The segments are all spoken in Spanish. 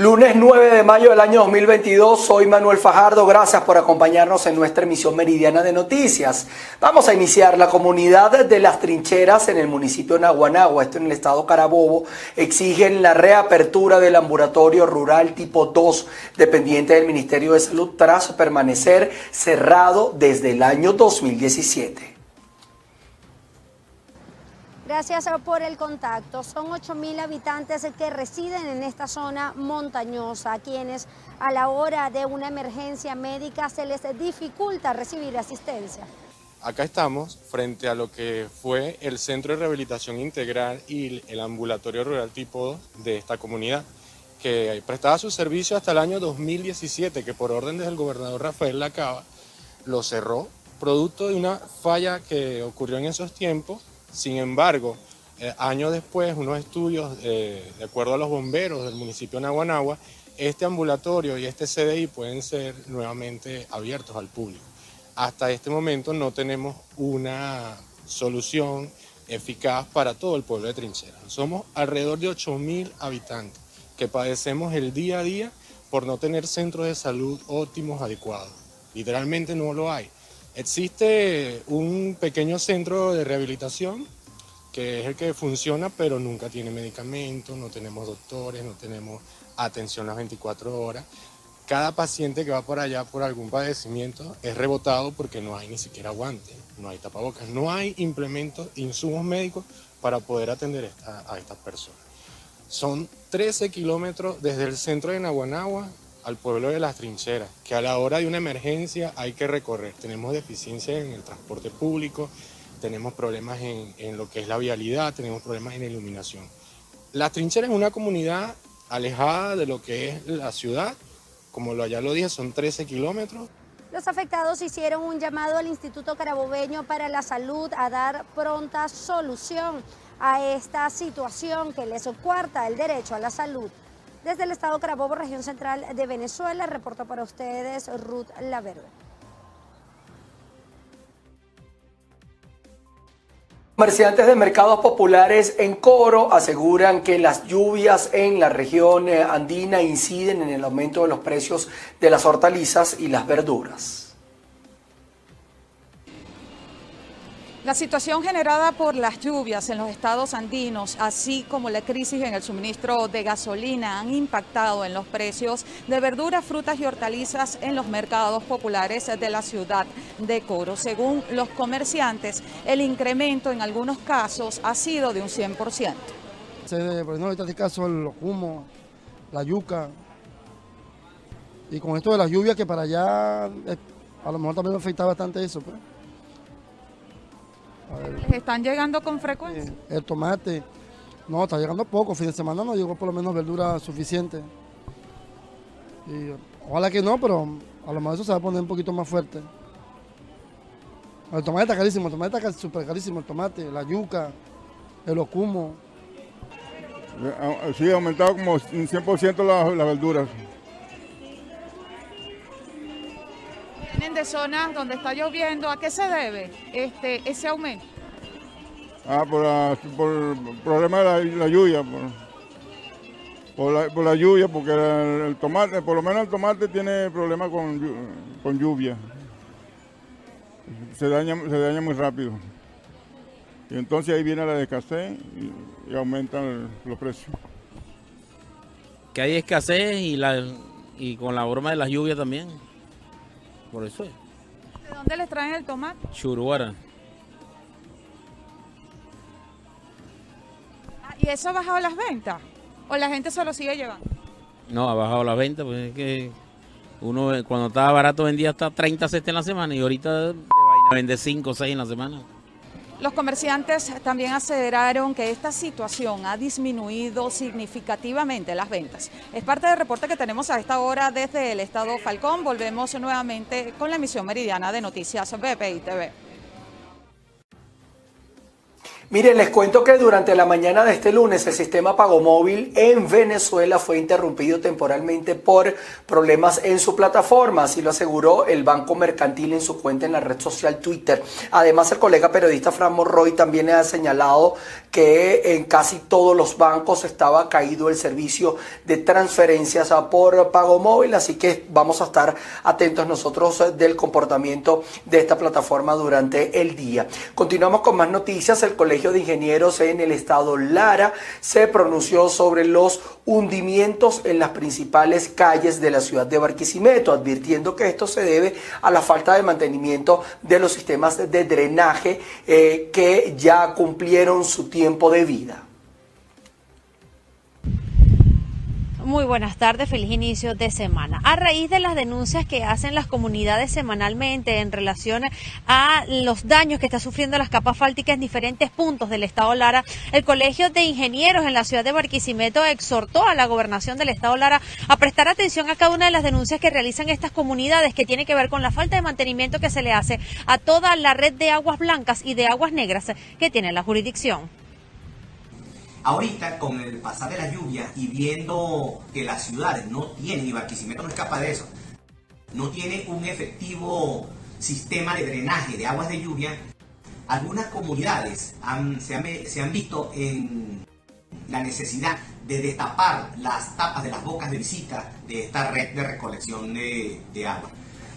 Lunes 9 de mayo del año 2022, soy Manuel Fajardo, gracias por acompañarnos en nuestra emisión meridiana de noticias. Vamos a iniciar la comunidad de las trincheras en el municipio de Naguanagua, esto en el estado Carabobo, exigen la reapertura del ambulatorio rural tipo 2, dependiente del Ministerio de Salud, tras permanecer cerrado desde el año 2017. Gracias por el contacto. Son 8.000 habitantes que residen en esta zona montañosa, a quienes a la hora de una emergencia médica se les dificulta recibir asistencia. Acá estamos frente a lo que fue el Centro de Rehabilitación Integral y el Ambulatorio Rural Tipo 2 de esta comunidad, que prestaba su servicio hasta el año 2017, que por orden del gobernador Rafael Lacaba lo cerró, producto de una falla que ocurrió en esos tiempos sin embargo, eh, años después, unos estudios, eh, de acuerdo a los bomberos del municipio de Naguanagua, este ambulatorio y este CDI pueden ser nuevamente abiertos al público. Hasta este momento no tenemos una solución eficaz para todo el pueblo de Trinchera. Somos alrededor de 8.000 habitantes que padecemos el día a día por no tener centros de salud óptimos adecuados. Literalmente no lo hay. Existe un pequeño centro de rehabilitación que es el que funciona, pero nunca tiene medicamentos, no tenemos doctores, no tenemos atención las 24 horas. Cada paciente que va por allá por algún padecimiento es rebotado porque no hay ni siquiera guantes, no hay tapabocas, no hay implementos, insumos médicos para poder atender a estas personas. Son 13 kilómetros desde el centro de Naguanagua al pueblo de las trincheras, que a la hora de una emergencia hay que recorrer. Tenemos deficiencia en el transporte público, tenemos problemas en, en lo que es la vialidad, tenemos problemas en la iluminación. Las trincheras es una comunidad alejada de lo que es la ciudad, como ya lo dije, son 13 kilómetros. Los afectados hicieron un llamado al Instituto Carabobeño para la Salud a dar pronta solución a esta situación que les cuarta el derecho a la salud. Desde el estado Carabobo, región central de Venezuela, reporto para ustedes Ruth Laverde. Comerciantes de mercados populares en Coro aseguran que las lluvias en la región eh, andina inciden en el aumento de los precios de las hortalizas y las verduras. La situación generada por las lluvias en los estados andinos, así como la crisis en el suministro de gasolina, han impactado en los precios de verduras, frutas y hortalizas en los mercados populares de la ciudad de Coro. Según los comerciantes, el incremento en algunos casos ha sido de un 100%. Por ejemplo, en este caso el humo, la yuca, y con esto de las lluvias que para allá eh, a lo mejor también afecta bastante eso. Pues. ¿Les están llegando con frecuencia? el tomate, no, está llegando poco. Fin de semana no llegó por lo menos verdura suficiente. ojalá que no, pero a lo mejor eso se va a poner un poquito más fuerte. El tomate está carísimo, el tomate está súper carísimo, el tomate, la yuca, el ocumo. Sí, ha aumentado como un 100% las verduras. De zonas donde está lloviendo, ¿a qué se debe este, ese aumento? Ah, por, el problema de la, lluvia, por, la, lluvia, porque el, tomate, por lo menos el tomate tiene problemas con, lluvia. Se daña, se daña muy rápido. Y entonces ahí viene la escasez y, y aumentan los precios. Que hay escasez y, la, y con la broma de las lluvias también. Por eso es. ¿De dónde les traen el tomate? Churuara. Ah, ¿Y eso ha bajado las ventas? ¿O la gente se lo sigue llevando? No, ha bajado las ventas, pues es que uno cuando estaba barato vendía hasta 30 cestas en la semana y ahorita vende 5 o 6 en la semana. Los comerciantes también aseveraron que esta situación ha disminuido significativamente las ventas. Es parte del reporte que tenemos a esta hora desde el estado Falcón. Volvemos nuevamente con la emisión meridiana de Noticias BPI TV. Miren, les cuento que durante la mañana de este lunes el sistema pago móvil en Venezuela fue interrumpido temporalmente por problemas en su plataforma, así lo aseguró el Banco Mercantil en su cuenta en la red social Twitter. Además, el colega periodista Fran Morroy también ha señalado que en casi todos los bancos estaba caído el servicio de transferencias por pago móvil, así que vamos a estar atentos nosotros del comportamiento de esta plataforma durante el día. Continuamos con más noticias. El Colegio de Ingenieros en el estado Lara se pronunció sobre los hundimientos en las principales calles de la ciudad de Barquisimeto, advirtiendo que esto se debe a la falta de mantenimiento de los sistemas de drenaje eh, que ya cumplieron su tiempo de vida. Muy buenas tardes, feliz inicio de semana. A raíz de las denuncias que hacen las comunidades semanalmente en relación a los daños que está sufriendo las capas fálticas en diferentes puntos del estado Lara, el Colegio de Ingenieros en la ciudad de Barquisimeto exhortó a la gobernación del estado Lara a prestar atención a cada una de las denuncias que realizan estas comunidades que tiene que ver con la falta de mantenimiento que se le hace a toda la red de aguas blancas y de aguas negras que tiene la jurisdicción. Ahorita, con el pasar de las lluvias y viendo que las ciudades no tienen, y Barquisimeto no escapa de eso, no tiene un efectivo sistema de drenaje de aguas de lluvia, algunas comunidades se, han, visto en la necesidad de destapar las tapas de las bocas de visita de esta red de recolección de, agua.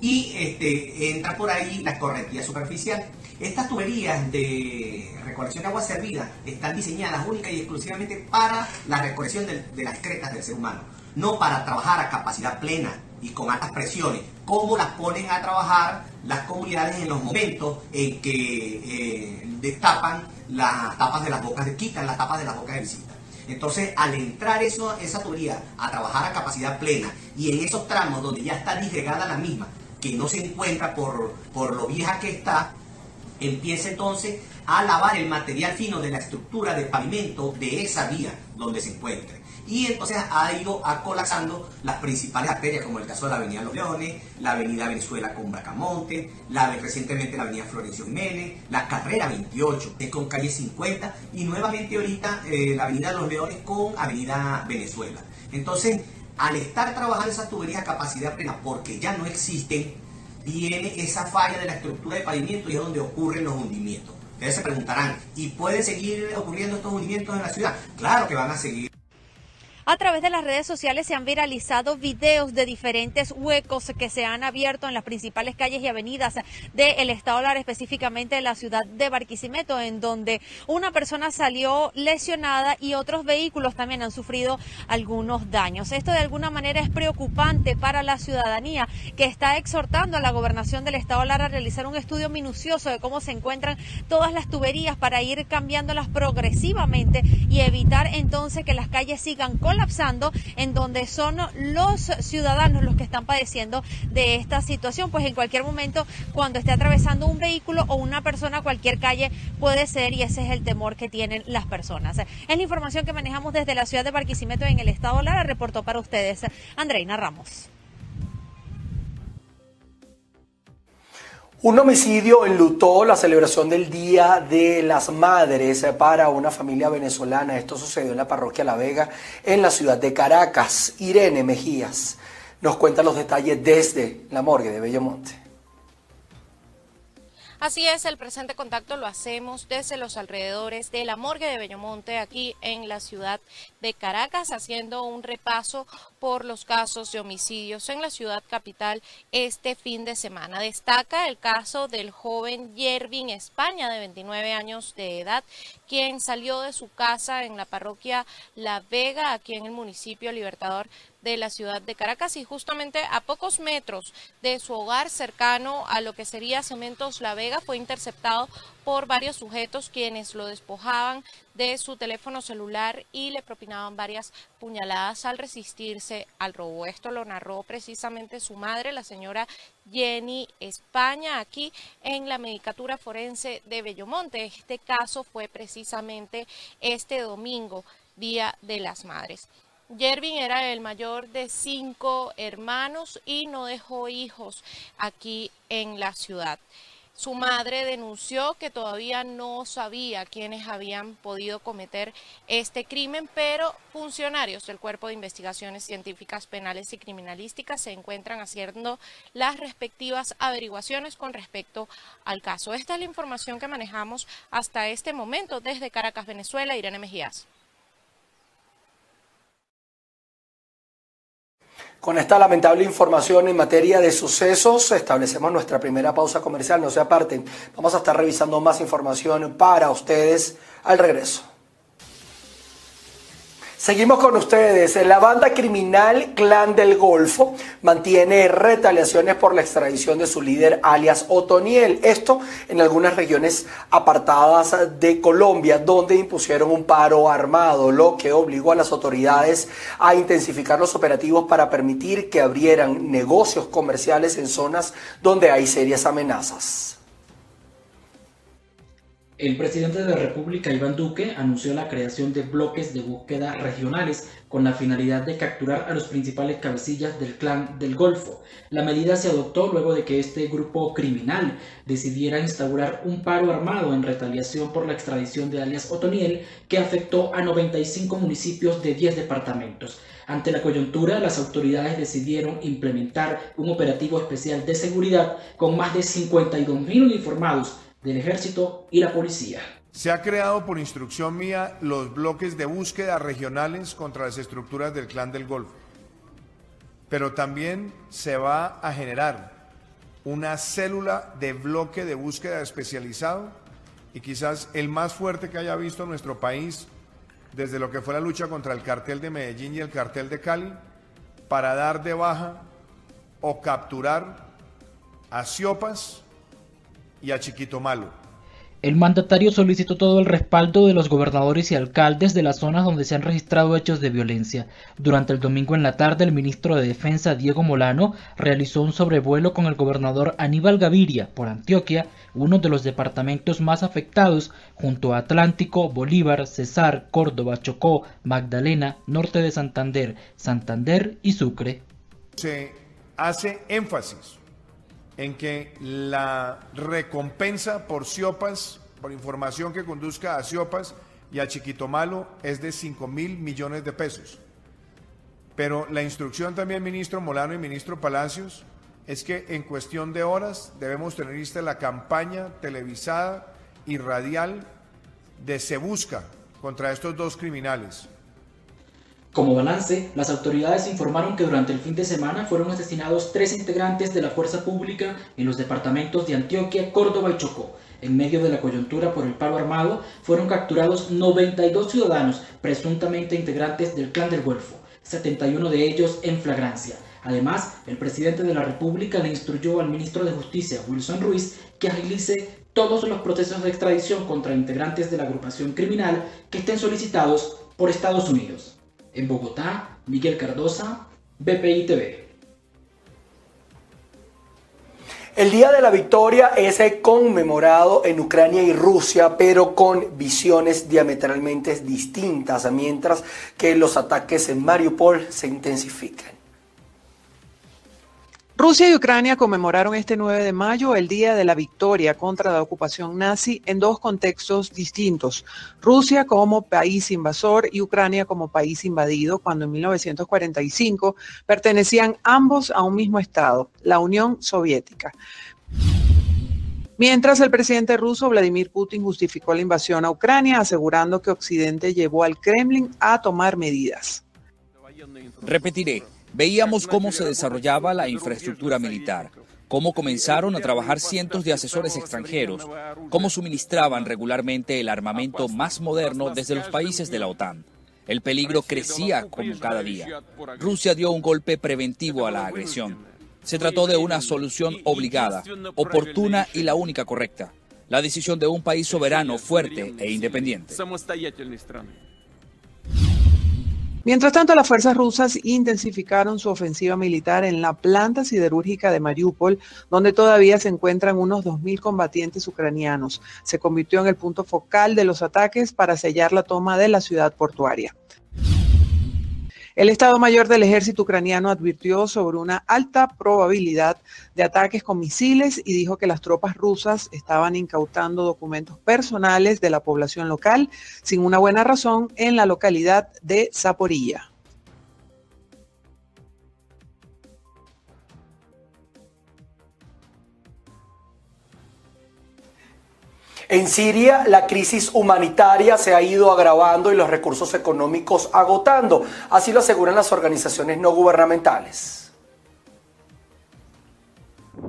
Y este, entra por ahí la correntía superficial. Estas tuberías de recolección de agua servida están diseñadas única y exclusivamente para la recolección de, las cretas del ser humano, no para trabajar a capacidad plena y con altas presiones, como las ponen a trabajar las comunidades en los momentos en que eh, destapan las tapas de las bocas, quitan las tapas de las bocas de visita. Entonces, al entrar eso, esa tubería a trabajar a capacidad plena y en esos tramos donde ya está disgregada la misma, que no se encuentra por, por lo vieja que está, empieza entonces a lavar el material fino de la estructura de pavimento de esa vía donde se encuentre. Y entonces ha ido colapsando las principales arterias, como el caso de la Avenida Los Leones, la Avenida Venezuela con Bracamonte, la, recientemente la Avenida Florencio Jiménez, la Carrera 28 con calle 50 y nuevamente ahorita eh, la Avenida Los Leones con Avenida Venezuela. Entonces, al estar trabajando esas tuberías a capacidad plena, porque ya no existen, viene esa falla de la estructura de pavimento y es donde ocurren los hundimientos. Ustedes se preguntarán, ¿y pueden seguir ocurriendo estos hundimientos en la ciudad? Claro que van a seguir. A través de las redes sociales se han viralizado videos de diferentes huecos que se han abierto en las principales calles y avenidas del estado Lara, específicamente de la ciudad de Barquisimeto, en donde una persona salió lesionada y otros vehículos también han sufrido algunos daños. Esto de alguna manera es preocupante para la ciudadanía que está exhortando a la gobernación del estado Lara a realizar un estudio minucioso de cómo se encuentran todas las tuberías para ir cambiándolas progresivamente y evitar entonces que las calles sigan con colapsando, en donde son los ciudadanos los que están padeciendo de esta situación, pues en cualquier momento cuando esté atravesando un vehículo o una persona, cualquier calle puede ser y ese es el temor que tienen las personas. Es la información que manejamos desde la ciudad de Barquisimeto en el estado Lara, reportó para ustedes Andreina Ramos. Un homicidio enlutó la celebración del Día de las Madres para una familia venezolana. Esto sucedió en la parroquia La Vega, en la ciudad de Caracas. Irene Mejías nos cuenta los detalles desde la morgue de Bellomonte. Así es, el presente contacto lo hacemos desde los alrededores de la morgue de Bellomonte, aquí en la ciudad de Caracas, haciendo un repaso por los casos de homicidios en la ciudad capital este fin de semana. Destaca el caso del joven Yervin España, de 29 años de edad, quien salió de su casa en la parroquia La Vega, aquí en el municipio Libertador de la ciudad de Caracas y justamente a pocos metros de su hogar cercano a lo que sería Cementos La Vega fue interceptado por varios sujetos quienes lo despojaban de su teléfono celular y le propinaban varias puñaladas al resistirse al robo. Esto lo narró precisamente su madre, la señora Jenny España, aquí en la Medicatura Forense de Bellomonte. Este caso fue precisamente este domingo, Día de las Madres. Yervin era el mayor de cinco hermanos y no dejó hijos aquí en la ciudad. Su madre denunció que todavía no sabía quiénes habían podido cometer este crimen, pero funcionarios del Cuerpo de Investigaciones Científicas Penales y Criminalísticas se encuentran haciendo las respectivas averiguaciones con respecto al caso. Esta es la información que manejamos hasta este momento desde Caracas, Venezuela. Irene Mejías. Con esta lamentable información en materia de sucesos, establecemos nuestra primera pausa comercial. No se aparten, vamos a estar revisando más información para ustedes al regreso. Seguimos con ustedes. La banda criminal Clan del Golfo mantiene retaliaciones por la extradición de su líder alias Otoniel. Esto en algunas regiones apartadas de Colombia, donde impusieron un paro armado, lo que obligó a las autoridades a intensificar los operativos para permitir que abrieran negocios comerciales en zonas donde hay serias amenazas. El presidente de la República, Iván Duque, anunció la creación de bloques de búsqueda regionales con la finalidad de capturar a los principales cabecillas del clan del Golfo. La medida se adoptó luego de que este grupo criminal decidiera instaurar un paro armado en retaliación por la extradición de alias Otoniel que afectó a 95 municipios de 10 departamentos. Ante la coyuntura, las autoridades decidieron implementar un operativo especial de seguridad con más de 52.000 uniformados del ejército y la policía. Se ha creado por instrucción mía los bloques de búsqueda regionales contra las estructuras del Clan del Golfo. Pero también se va a generar una célula de bloque de búsqueda especializado y quizás el más fuerte que haya visto nuestro país desde lo que fue la lucha contra el cartel de Medellín y el cartel de Cali para dar de baja o capturar a Ciopas y a Chiquito Malo. El mandatario solicitó todo el respaldo de los gobernadores y alcaldes de las zonas donde se han registrado hechos de violencia. Durante el domingo en la tarde, el ministro de Defensa, Diego Molano, realizó un sobrevuelo con el gobernador Aníbal Gaviria por Antioquia, uno de los departamentos más afectados, junto a Atlántico, Bolívar, Cesar, Córdoba, Chocó, Magdalena, Norte de Santander, Santander y Sucre. Se hace énfasis en que la recompensa por Ciopas, por información que conduzca a Ciopas y a Chiquito Malo, es de 5 mil millones de pesos. Pero la instrucción también, ministro Molano y ministro Palacios, es que en cuestión de horas debemos tener lista la campaña televisada y radial de Se Busca contra estos dos criminales. Como balance, las autoridades informaron que durante el fin de semana fueron asesinados tres integrantes de la fuerza pública en los departamentos de Antioquia, Córdoba y Chocó. En medio de la coyuntura por el paro armado, fueron capturados 92 ciudadanos presuntamente integrantes del Clan del Golfo, 71 de ellos en flagrancia. Además, el presidente de la República le instruyó al ministro de Justicia, Wilson Ruiz, que agilice todos los procesos de extradición contra integrantes de la agrupación criminal que estén solicitados por Estados Unidos. En Bogotá, Miguel Cardosa, BPI TV. El Día de la Victoria es conmemorado en Ucrania y Rusia, pero con visiones diametralmente distintas, mientras que los ataques en Mariupol se intensifican. Rusia y Ucrania conmemoraron este 9 de mayo el Día de la Victoria contra la ocupación nazi en dos contextos distintos. Rusia como país invasor y Ucrania como país invadido, cuando en 1945 pertenecían ambos a un mismo Estado, la Unión Soviética. Mientras el presidente ruso Vladimir Putin justificó la invasión a Ucrania, asegurando que Occidente llevó al Kremlin a tomar medidas. Repetiré, Veíamos cómo se desarrollaba la infraestructura militar, cómo comenzaron a trabajar cientos de asesores extranjeros, cómo suministraban regularmente el armamento más moderno desde los países de la OTAN. El peligro crecía como cada día. Rusia dio un golpe preventivo a la agresión. Se trató de una solución obligada, oportuna y la única correcta. La decisión de un país soberano, fuerte e independiente. Mientras tanto, las fuerzas rusas intensificaron su ofensiva militar en la planta siderúrgica de Mariupol, donde todavía se encuentran unos 2.000 combatientes ucranianos. Se convirtió en el punto focal de los ataques para sellar la toma de la ciudad portuaria. El Estado Mayor del Ejército ucraniano advirtió sobre una alta probabilidad de ataques con misiles y dijo que las tropas rusas estaban incautando documentos personales de la población local sin una buena razón en la localidad de Zaporilla. En Siria la crisis humanitaria se ha ido agravando y los recursos económicos agotando, así lo aseguran las organizaciones no gubernamentales.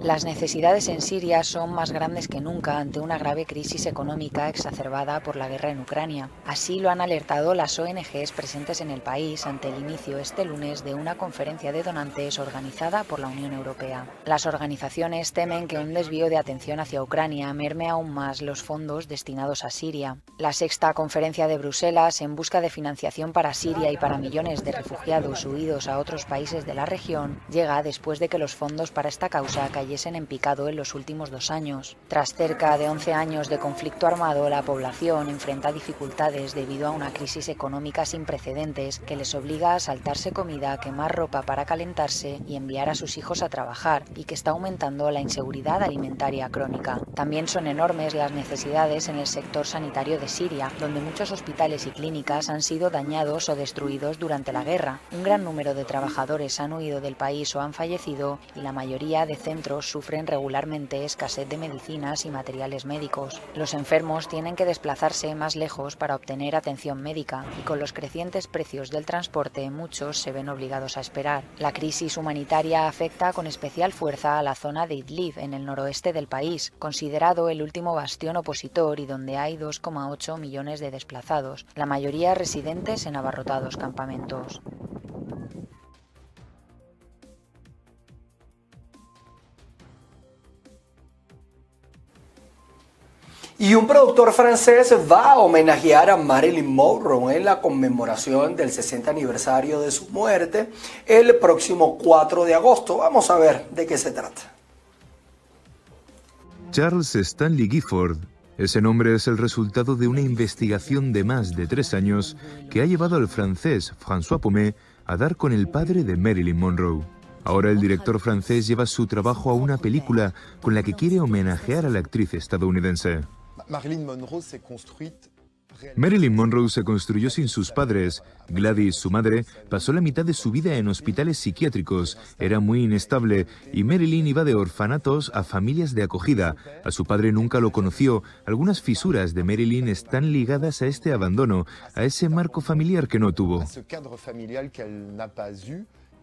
Las necesidades en Siria son más grandes que nunca ante una grave crisis económica exacerbada por la guerra en Ucrania. Así lo han alertado las ONGs presentes en el país ante el inicio este lunes de una conferencia de donantes organizada por la Unión Europea. Las organizaciones temen que un desvío de atención hacia Ucrania merme aún más los fondos destinados a Siria. La sexta conferencia de Bruselas en busca de financiación para Siria y para millones de refugiados huidos a otros países de la región llega después de que los fondos para esta causa cayesen en picado en los últimos dos años. Tras cerca de 11 años de conflicto armado, la población enfrenta dificultades debido a una crisis económica sin precedentes que les obliga a saltarse comida, quemar ropa para calentarse y enviar a sus hijos a trabajar, y que está aumentando la inseguridad alimentaria crónica. También son enormes las necesidades en el sector sanitario de Siria, donde muchos hospitales y clínicas han sido dañados o destruidos durante la guerra. Un gran número de trabajadores han huido del país o han fallecido y la mayoría de centros sufren regularmente escasez de medicinas y materiales médicos. Los enfermos tienen que desplazarse más lejos para obtener atención médica y con los crecientes precios del transporte muchos se ven obligados a esperar. La crisis humanitaria afecta con especial fuerza a la zona de Idlib en el noroeste del país, considerado el último bastión opositor y donde hay 2,8 millones de desplazados, la mayoría residentes en abarrotados campamentos. Y un productor francés va a homenajear a Marilyn Monroe en la conmemoración del 60 aniversario de su muerte el próximo 4 de agosto. Vamos a ver de qué se trata. Charles Stanley Gifford. Ese nombre es el resultado de una investigación de más de tres años que ha llevado al francés François Pomé a dar con el padre de Marilyn Monroe. Ahora el director francés lleva su trabajo a una película con la que quiere homenajear a la actriz estadounidense. Marilyn Monroe se construyó sin sus padres. Gladys, su madre, pasó la mitad de su vida en hospitales psiquiátricos. Era muy inestable y Marilyn iba de orfanatos a familias de acogida. A su padre nunca lo conoció. Algunas fisuras de Marilyn están ligadas a este abandono, a ese marco familiar que no tuvo.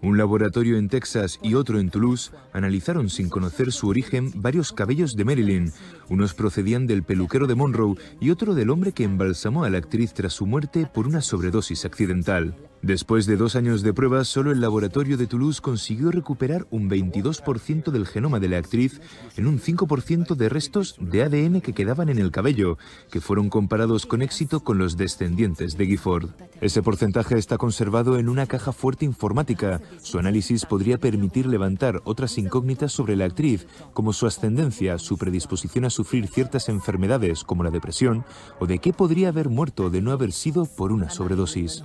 Un laboratorio en Texas y otro en Toulouse analizaron sin conocer su origen varios cabellos de Marilyn. Unos procedían del peluquero de Monroe y otro del hombre que embalsamó a la actriz tras su muerte por una sobredosis accidental. Después de dos años de pruebas, solo el laboratorio de Toulouse consiguió recuperar un 22% del genoma de la actriz en un 5% de restos de ADN que quedaban en el cabello, que fueron comparados con éxito con los descendientes de Gifford. Ese porcentaje está conservado en una caja fuerte informática. Su análisis podría permitir levantar otras incógnitas sobre la actriz, como su ascendencia, su predisposición a sufrir ciertas enfermedades como la depresión, o de qué podría haber muerto de no haber sido por una sobredosis.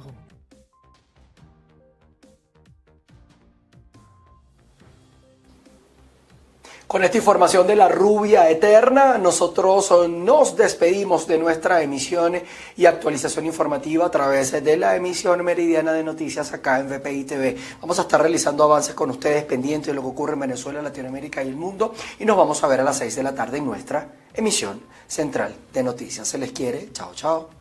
Con esta información de la rubia eterna, nosotros nos despedimos de nuestra emisión y actualización informativa a través de la emisión meridiana de noticias acá en VPI TV. Vamos a estar realizando avances con ustedes pendientes de lo que ocurre en Venezuela, Latinoamérica y el mundo y nos vamos a ver a las 6 de la tarde en nuestra emisión central de noticias. Se les quiere. Chao, chao.